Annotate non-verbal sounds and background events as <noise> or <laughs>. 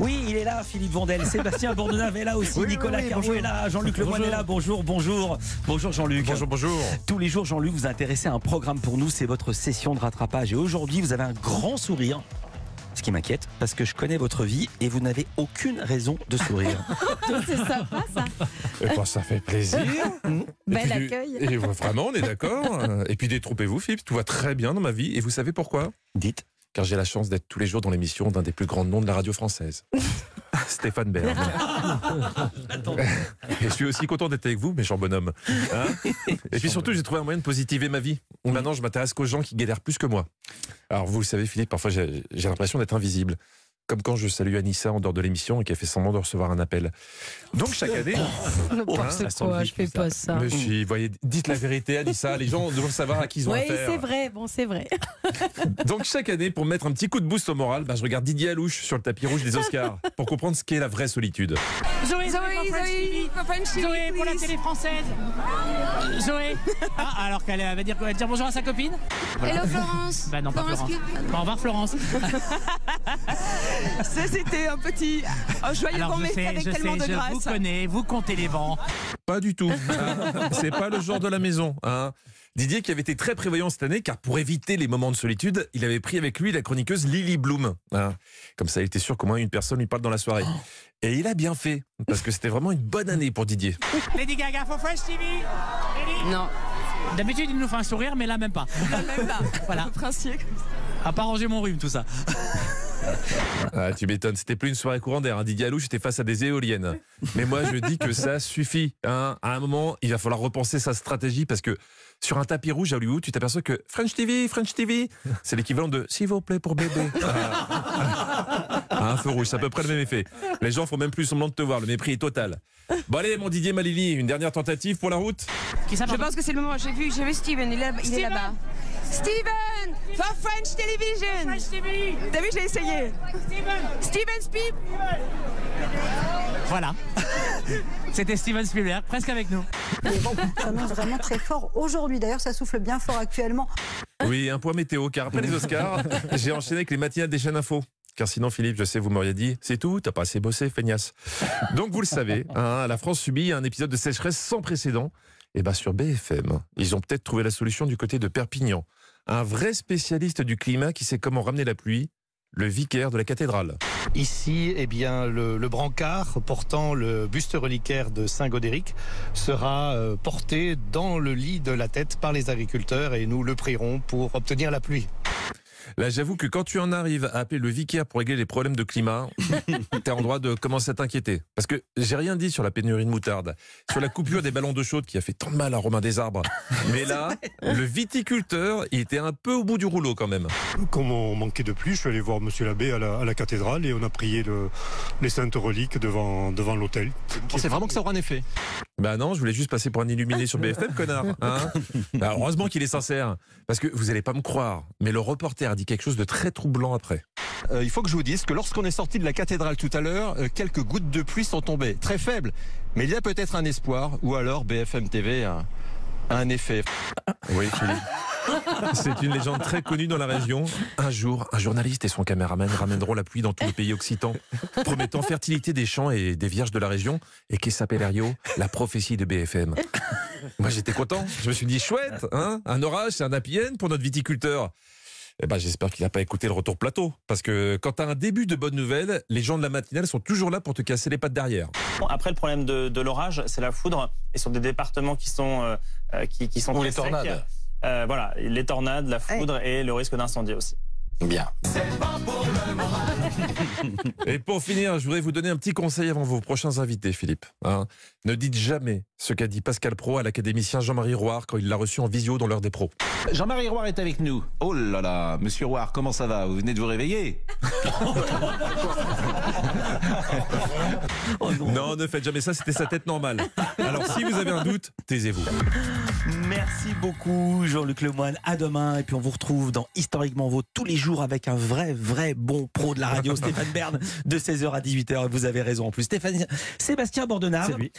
Oui, il est là, Philippe Vandel. Sébastien Bourdonnave est là aussi. Oui, Nicolas oui, est là. Jean-Luc Lemoyne est là. Bonjour, bonjour. Bonjour, Jean-Luc. Bonjour, bonjour. Tous les jours, Jean-Luc, vous intéressez à un programme pour nous. C'est votre session de rattrapage. Et aujourd'hui, vous avez un grand sourire. Ce qui m'inquiète, parce que je connais votre vie et vous n'avez aucune raison de sourire. <laughs> C'est sympa ça. Eh ben, ça fait plaisir. <laughs> Et Bel puis, accueil. Et vraiment, on est d'accord. Et puis détrompez-vous, Philippe, tout va très bien dans ma vie. Et vous savez pourquoi? Dites. Car j'ai la chance d'être tous les jours dans l'émission d'un des plus grands noms de la radio française. <laughs> Stéphane Bern. <laughs> Et je suis aussi content d'être avec vous, méchant bonhomme. Hein et puis surtout, j'ai trouvé un moyen de positiver ma vie. Maintenant, je m'intéresse qu'aux gens qui galèrent plus que moi. Alors, vous le savez, Philippe, parfois j'ai j'ai l'impression d'être invisible. Comme quand je salue Anissa en dehors de l'émission et qu'elle fait semblant de recevoir un appel. Donc, chaque année. <laughs> Quoi, le je fais pas ça. Si, voyez, dites la vérité, Anissa. Les gens doivent savoir à qui ils ont Oui, affaire. c'est vrai, bon, c'est vrai. <laughs> Donc chaque année, pour mettre un petit coup de boost au moral, bah, je regarde Didier Alouche sur le tapis rouge des Oscars <laughs> pour comprendre ce qu'est la vraie solitude. Zoé, Zoé, Zoé, Zoé, pour la télé française. Zoé. Ah, alors qu'elle va dire, elle va dire bonjour à sa copine Hello Florence. Bah non, pas Florence. Bon, au revoir Florence. <laughs> Ça, c'était un petit un joyeux Alors bon sais, avec je tellement sais, de je grâce. vous connais, vous comptez les vents. Pas du tout. hein. C'est pas le genre de la maison. hein. Didier qui avait été très prévoyant cette année car pour éviter les moments de solitude, il avait pris avec lui la chroniqueuse Lily Bloom. hein. Comme ça, il était sûr qu'au moins une personne lui parle dans la soirée. Et il a bien fait parce que c'était vraiment une bonne année pour Didier. Lady Gaga for French TV. Lady. Non, D'habitude, il nous fait un sourire, mais là, même pas. même pas. Voilà. À pas ranger mon rhume, tout ça. <laughs> Ah, tu m'étonnes, c'était plus une soirée courant d'air. hein. Didier Alouche était face à des éoliennes. Mais moi, je dis que ça suffit. hein. À un moment, il va falloir repenser sa stratégie parce que sur un tapis rouge à Hollywood, tu t'aperçois que French TV, French TV, c'est l'équivalent de s'il vous plaît pour bébé. <laughs> Ah. un feu rouge, c'est à peu près le même effet. Les gens font même plus semblant de te voir, le mépris est total. Bon allez, mon Didier Malili, une dernière tentative pour la route? Je pense que c'est le moment. J'ai vu, j'ai vu Steven. Il est, il est Steven là-bas. Steven for French Television. French TV. T'as vu, j'ai essayé. Steven. Steven Speed. Voilà. <laughs> C'était Steven Spielberg, presque avec nous. Les vents s'annoncent vraiment très fort aujourd'hui. D'ailleurs, ça souffle bien fort actuellement. Oui, un point météo, car après les Oscars, <laughs> j'ai enchaîné avec les matinales des chaînes info. Car sinon, Philippe, je sais, vous m'auriez dit, c'est tout, t'as pas assez bossé, feignasse. Donc, vous le savez, hein, la France subit un épisode de sécheresse sans précédent. Et bien, sur BFM, ils ont peut-être trouvé la solution du côté de Perpignan. Un vrai spécialiste du climat qui sait comment ramener la pluie, le vicaire de la cathédrale. Ici, eh bien, le, le brancard portant le buste reliquaire de Saint Godéric sera euh, porté dans le lit de la tête par les agriculteurs et nous le prierons pour obtenir la pluie. Là, j'avoue que quand tu en arrives à appeler le vicaire pour régler les problèmes de climat, <laughs> t'es en droit de commencer à t'inquiéter. Parce que j'ai rien dit sur la pénurie de moutarde, sur la coupure des ballons d'eau chaude qui a fait tant de mal à Romain des Arbres. Mais là, <laughs> le viticulteur, il était un peu au bout du rouleau quand même. Comme on manquait de pluie, je suis allé voir Monsieur l'abbé à la, à la cathédrale et on a prié le- les saintes reliques devant, devant l'autel. C'est vraiment que ça aura un effet. Bah non, je voulais juste passer pour un illuminé sur <laughs> BFM, connard. Hein Bah, heureusement qu'il est sincère. Parce que vous allez pas me croire, mais le reporter a dit quelque chose de très troublant après. Euh, il faut que je vous dise que lorsqu'on est sorti de la cathédrale tout à l'heure, euh, quelques gouttes de pluie sont tombées, très faibles. Mais il y a peut-être un espoir, ou alors BFM TV a, a un effet. Oui, Philippe. C'est une légende très connue dans la région. Un jour, un journaliste et son caméraman ramèneront la pluie dans tout le pays occitan, promettant fertilité des champs et des vierges de la région, et qui s'appelle Rio, la prophétie de BFM. Moi, j'étais content. Je me suis dit, chouette, hein un orage, c'est un happy end pour notre viticulteur. Eh ben, j'espère qu'il n'a pas écouté le retour plateau. Parce que quand tu as un début de bonnes nouvelles, les gens de la matinale sont toujours là pour te casser les pattes derrière. Après, le problème de, de l'orage, c'est la foudre. Et sur des départements qui sont, euh, euh, qui, qui sont Ou très les tornades. secs, euh, voilà, les tornades, la foudre et le risque d'incendie aussi. Bien. Et pour finir, je voudrais vous donner un petit conseil avant vos prochains invités, Philippe. hein. ne dites jamais ce qu'a dit Pascal Pro à l'académicien Jean-Marie Roire quand il l'a reçu en visio dans l'heure des pros. Jean-Marie Roire est avec nous. Oh là là, monsieur Roire, comment ça va? Vous venez de vous réveiller? <laughs> Non, ne faites jamais ça, c'était sa tête normale. Alors si vous avez un doute, taisez-vous. Merci beaucoup, Jean-Luc Lemoyne. À demain. Et puis, on vous retrouve dans Historiquement Vaut tous les jours avec un vrai, vrai bon pro de la radio, <laughs> Stéphane Bern, de 16h à 18h. Et vous avez raison en plus. Stéphane, Sébastien lui.